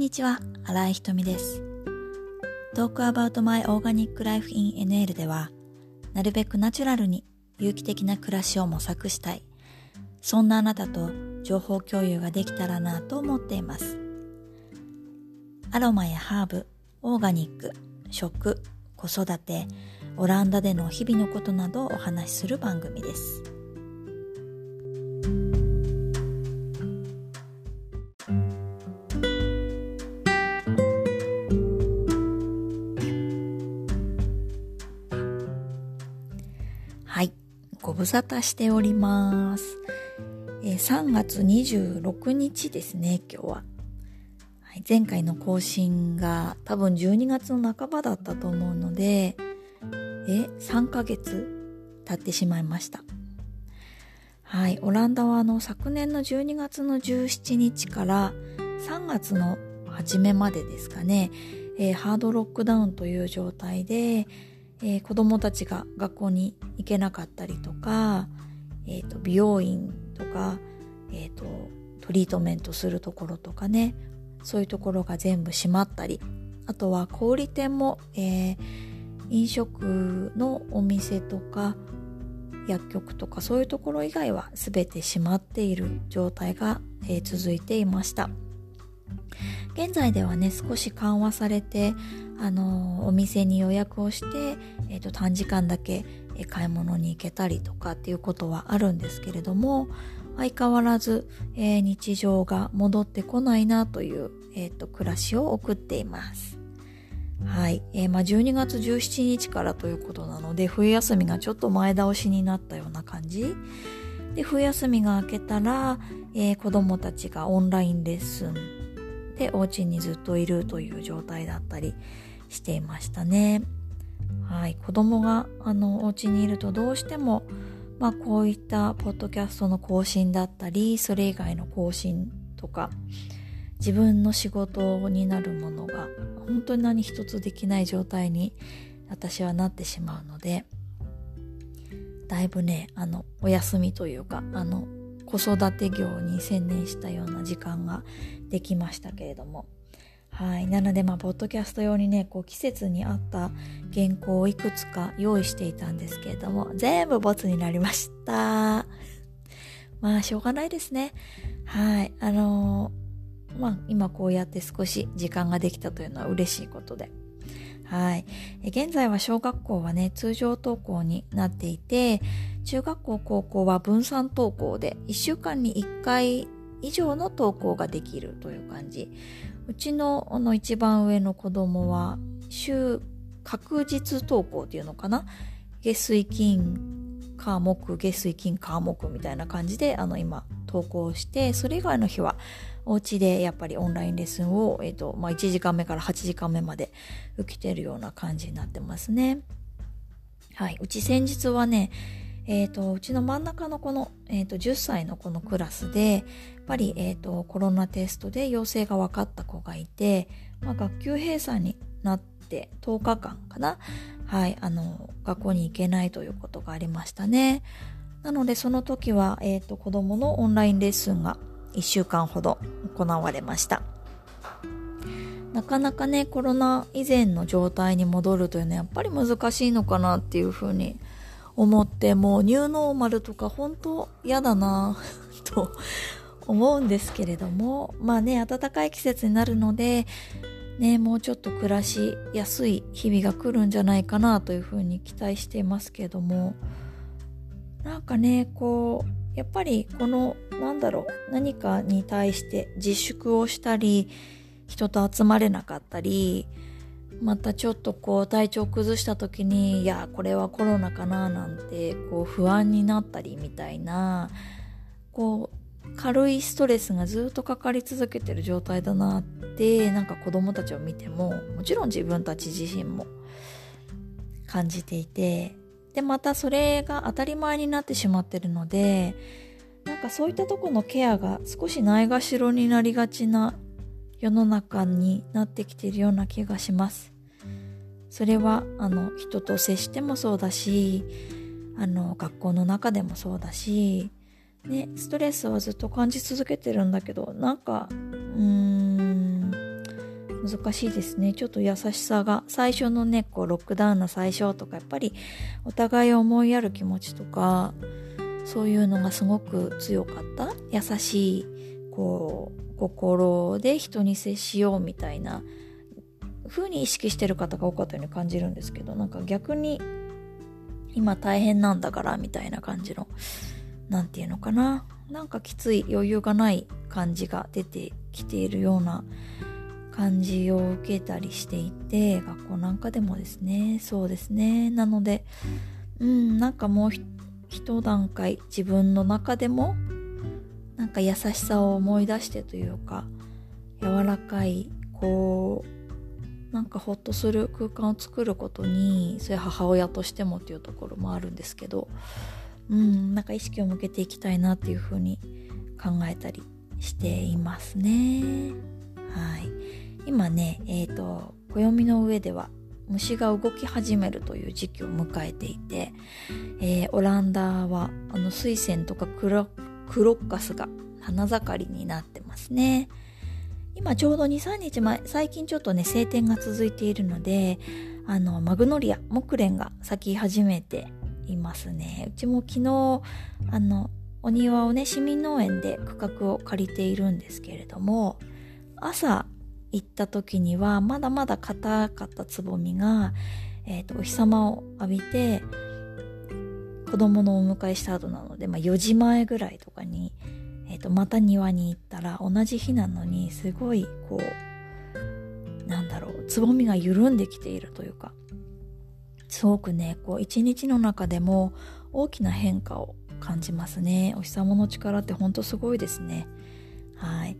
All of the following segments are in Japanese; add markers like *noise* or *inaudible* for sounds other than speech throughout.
にちは、新井ひとみです。Talk about my organic life in NL では、なるべくナチュラルに有機的な暮らしを模索したい。そんなあなたと情報共有ができたらなと思っています。アロマやハーブ、オーガニック、食、子育て、オランダでの日々のことなどをお話しする番組です。無沙汰しております。えー3月26日ですね、今日は。はい、前回の更新が多分12月の半ばだったと思うので、え、3ヶ月経ってしまいました。はい、オランダはあの昨年の12月の17日から3月の初めまでですかね、えーハードロックダウンという状態で、えー子供たちが学校に行けなかったりとか、えーと美容院とか、えーとトリートメントするところとかねそういうところが全部閉まったりあとは小売店も、えー飲食のお店とか薬局とかそういうところ以外は全て閉まっている状態が、えー続いていました。現在ではね少し緩和されて、あのお店に予約をして、えーと短時間だけ、買い物に行けたりとかっていうことはあるんですけれども相変わらず、えー日常が戻ってこないなという、えーと暮らしを送っています。はい、えーまあ、12月17日からということなので冬休みがちょっと前倒しになったような感じで冬休みが明けたら、えー子供たちがオンラインレッスンでお家にずっといるという状態だったりしていましたね。はい、子供があのお家にいるとどうしても、まあ、こういったポッドキャストの更新だったりそれ以外の更新とか自分の仕事になるものが本当に何一つできない状態に私はなってしまうのでだいぶねあのお休みというかあの子育て業に専念したような時間ができましたけれどもはい。なので、まあ、ポッドキャスト用にね、こう、季節に合った原稿をいくつか用意していたんですけれども、全部ボツになりました。*laughs* まあ、しょうがないですね。はい。あのーまあ、今こうやって少し時間ができたというのは嬉しいことで。はい。現在は小学校はね、通常登校になっていて、中学校、高校は分散登校で、1週間に1回以上の登校ができるという感じ。うちのの一番上の子供は週確実登校っていうのかな？月水金火木月水金火木みたいな感じであの今登校してそれ以外の日はお家でやっぱりオンラインレッスンを、えっとまあ、1時間目から8時間目まで受けてるような感じになってますね。はい、うち先日はねえー、とうちの真ん中のこの、えー、と10歳の子のクラスでやっぱり、えー、とコロナテストで陽性が分かった子がいて、まあ、学級閉鎖になって10日間かな、はい、あの学校に行けないということがありましたね。なのでその時は、えー、と子供のオンラインレッスンが1週間ほど行われました。なかなかねコロナ以前の状態に戻るというのはやっぱり難しいのかなっていうふうに思ってもうニューノーマルとか本当嫌だな *laughs* と思うんですけれどもまあね暖かい季節になるのでねもうちょっと暮らしやすい日々が来るんじゃないかなというふうに期待していますけれどもなんかねこうやっぱりこのなんだろう何かに対して自粛をしたり人と集まれなかったりまたちょっとこう体調崩した時にいやこれはコロナかななんてこう不安になったりみたいなこう軽いストレスがずっとかかり続けてる状態だなってなんか子供たちを見てももちろん自分たち自身も感じていてでまたそれが当たり前になってしまってるのでなんかそういったとこのケアが少しないがしろになりがちな世の中になってきているような気がします。それはあの人と接してもそうだしあの学校の中でもそうだし、ね、ストレスはずっと感じ続けてるんだけどなんかうーん難しいですね。ちょっと優しさが、最初のね、こう、ロックダウンの最初とか、やっぱり、お互いを思いやる気持ちとか、そういうのがすごく強かった。優しい、こう、心で人に接しようみたいな風に意識してる方が多かったように感じるんですけど、なんか逆に、今大変なんだからみたいな感じの、なんていうのかな。なんかきつい余裕がない感じが出てきているような感じを受けたりしていて学校なんかでもですねそうですねなのでうんなんかもう一段階自分の中でもなんか優しさを思い出してというか柔らかいこうなんかほっとする空間を作ることにそういう母親としてもっていうところもあるんですけどうんなんか意識を向けていきたいなっていうふうに考えたりしていますね。はい。今ねえ、ー、と暦の上では虫が動き始めるという時期を迎えていて、えー、オランダはあの水仙とかクロクロッカスが花盛りになってますね。今ちょうど23日前最近ちょっとね晴天が続いているのであのマグノリア木蓮が咲き始めていますね。うちも昨日あのお庭をね市民農園で区画を借りているんですけれども朝行った時にはまだまだ硬かったつぼみが、えーと、お日様を浴びて子供のお迎えした後なので、まあ、4時前ぐらいとかに、えーと、また庭に行ったら同じ日なのにすごいこうなんだろうつぼみが緩んできているというかすごくねこう一日の中でも大きな変化を感じますね。お日様の力ってほんとすごいですね。はい。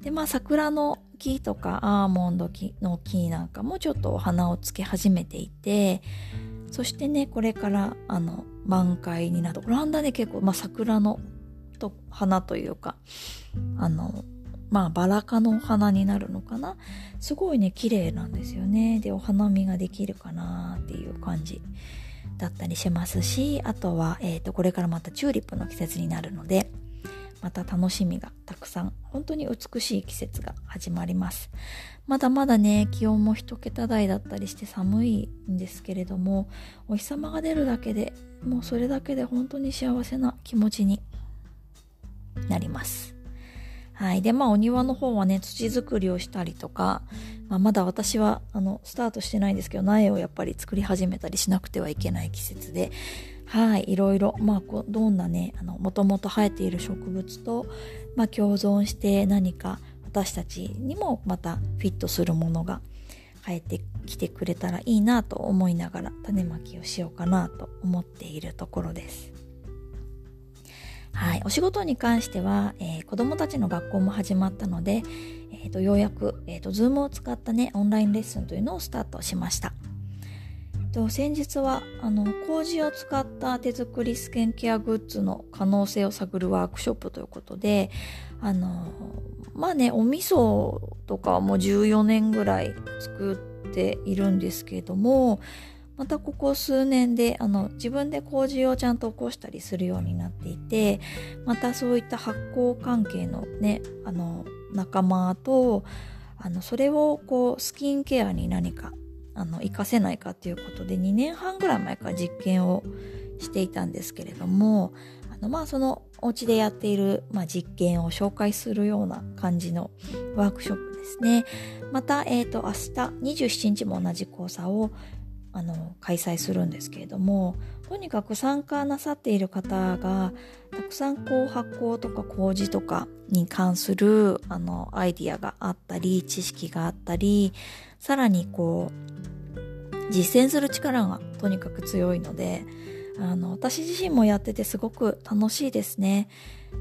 でまあ桜の木とかアーモンドの木なんかもちょっとお花をつけ始めていてそしてねこれからあの満開になるオランダで結構、まあ、桜のと花というかあのまあバラ科のお花になるのかな？すごいね綺麗なんですよね。でお花見ができるかなっていう感じだったりしますしあとは、えーとこれからまたチューリップの季節になるのでまた楽しみがたくさん本当に美しい季節が始まります。まだまだね気温も一桁台だったりして寒いんですけれどもお日様が出るだけでもうそれだけで本当に幸せな気持ちになりますはい。で、まあ、お庭の方はね、土作りをしたりとか、まあ、まだ私は、あの、スタートしてないんですけど、苗をやっぱり作り始めたりしなくてはいけない季節で、はい、いろいろ、まあ、こどんなね、あの、もともと生えている植物と、まあ、共存して何か私たちにもまたフィットするものが生えてきてくれたらいいなと思いながら種まきをしようかなと思っているところです。はい、お仕事に関しては、えー、子供たちの学校も始まったので、えーと、ようやく、えーと、Zoom を使ったね、オンラインレッスンというのをスタートしました。と先日はあの麹を使った手作りスキンケアグッズの可能性を探るワークショップということであのまあねお味噌とかはもう14年ぐらい作っているんですけれどもまたここ数年であの自分で麹をちゃんと起こしたりするようになっていてまたそういった発酵関係のねあの仲間とあのそれをこうスキンケアに何かあの活かせないかっていうことで2年半ぐらい前から実験をしていたんですけれどもあのまあそのお家でやっている、まあ、実験を紹介するような感じのワークショップですね。また、えっ、ー、と、明日27日も同じ講座をあの開催するんですけれどもとにかく参加なさっている方がたくさんこう発酵とか麹とかに関するあのアイディアがあったり知識があったりさらにこう実践する力がとにかく強いのであの私自身もやっててすごく楽しいですね。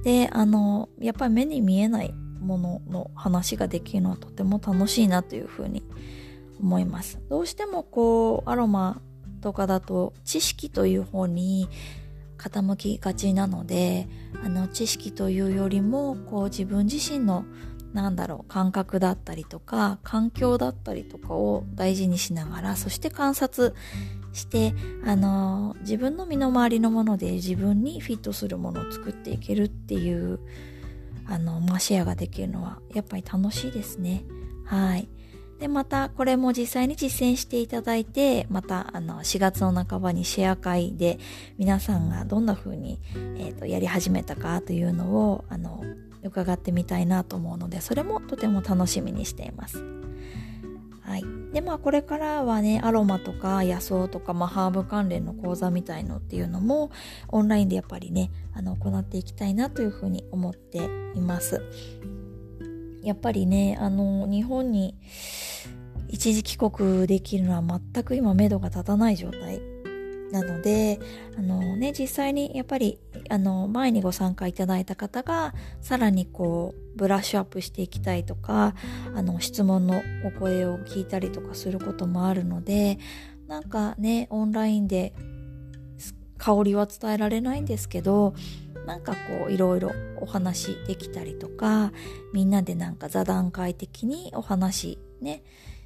であのやっぱり目に見えないものの話ができるのはとても楽しいなというふうに思います。思いますどうしてもこうアロマとかだと知識という方に傾きがちなのであの知識というよりもこう自分自身のなんだろう感覚だったりとか環境だったりとかを大事にしながらそして観察してあの自分の身の回りのもので自分にフィットするものを作っていけるっていうあの、ま、シェアができるのはやっぱり楽しいですねはい。で、またこれも実際に実践していただいて、またあの4月の半ばにシェア会で皆さんがどんな風に、えーと、やり始めたかというのをあの伺ってみたいなと思うので、それもとても楽しみにしています。はい。で、まあこれからはね、アロマとか野草とか、まあハーブ関連の講座みたいのっていうのもオンラインでやっぱりね、あの行っていきたいなというふうに思っています。やっぱりね、あの、日本に一時帰国できるのは全く今目処が立たない状態。なので、あのね、実際にやっぱり、あの、前にご参加いただいた方が、さらにこう、ブラッシュアップしていきたいとか、あの、質問のお声を聞いたりとかすることもあるので、なんかね、オンラインで香りは伝えられないんですけど、なんかこういろいろお話できたりとかみんなでなんか座談会的にお話ね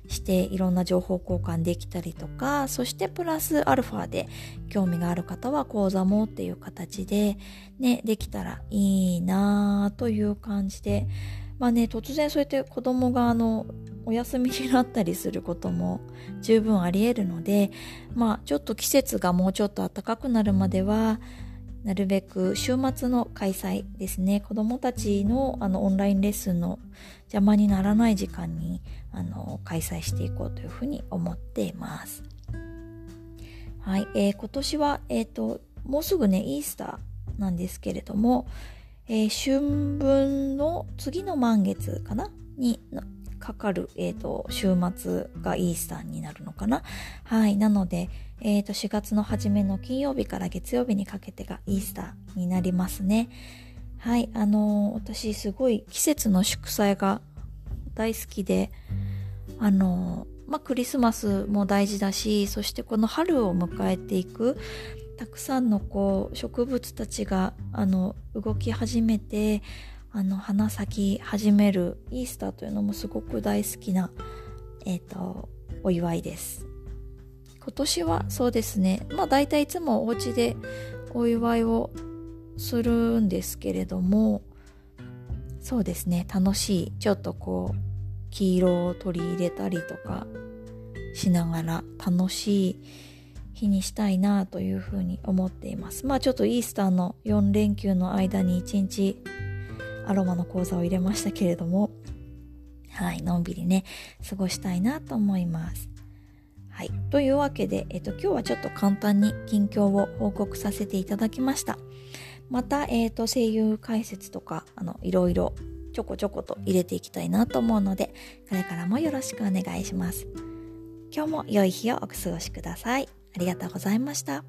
していろんな情報交換できたりとかそしてプラスアルファで興味がある方は講座もっていう形でねできたらいいなという感じでまあね突然そうやって子供があのお休みになったりすることも十分あり得るのでまあちょっと季節がもうちょっと暖かくなるまではなるべく週末の開催ですね。子どもたちのあのオンラインレッスンの邪魔にならない時間にあの開催していこうというふうに思っています。はい、えー、今年は、えーと、もうすぐねイースターなんですけれども、えー、春分の次の満月かな？にかかる、えーと、週末がイースターになるのかな？はい。なので、えーと、4月の初めの金曜日から月曜日にかけてがイースターになりますね。はい。あのー、私すごい季節の祝祭が大好きで、あの、まあ、クリスマスも大事だし、そしてこの春を迎えていく、たくさんのこう植物たちがあの動き始めてあの花咲き始めるイースターというのもすごく大好きな、えーと、お祝いです。今年はそうですね。まあ大体いつもお家でお祝いをするんですけれどもそうですね。楽しい。ちょっとこう黄色を取り入れたりとかしながら楽しい日にしたいなというふうに思っています。まあちょっとイースターの4連休の間に1日アロマの講座を入れましたけれども、はい、のんびりね、過ごしたいなと思います。はい。というわけで、えっと、今日はちょっと簡単に近況を報告させていただきました。また、えっ、と、声優解説とか、あの、いろいろちょこちょこと入れていきたいなと思うので、これからもよろしくお願いします。今日も良い日をお過ごしください。ありがとうございました。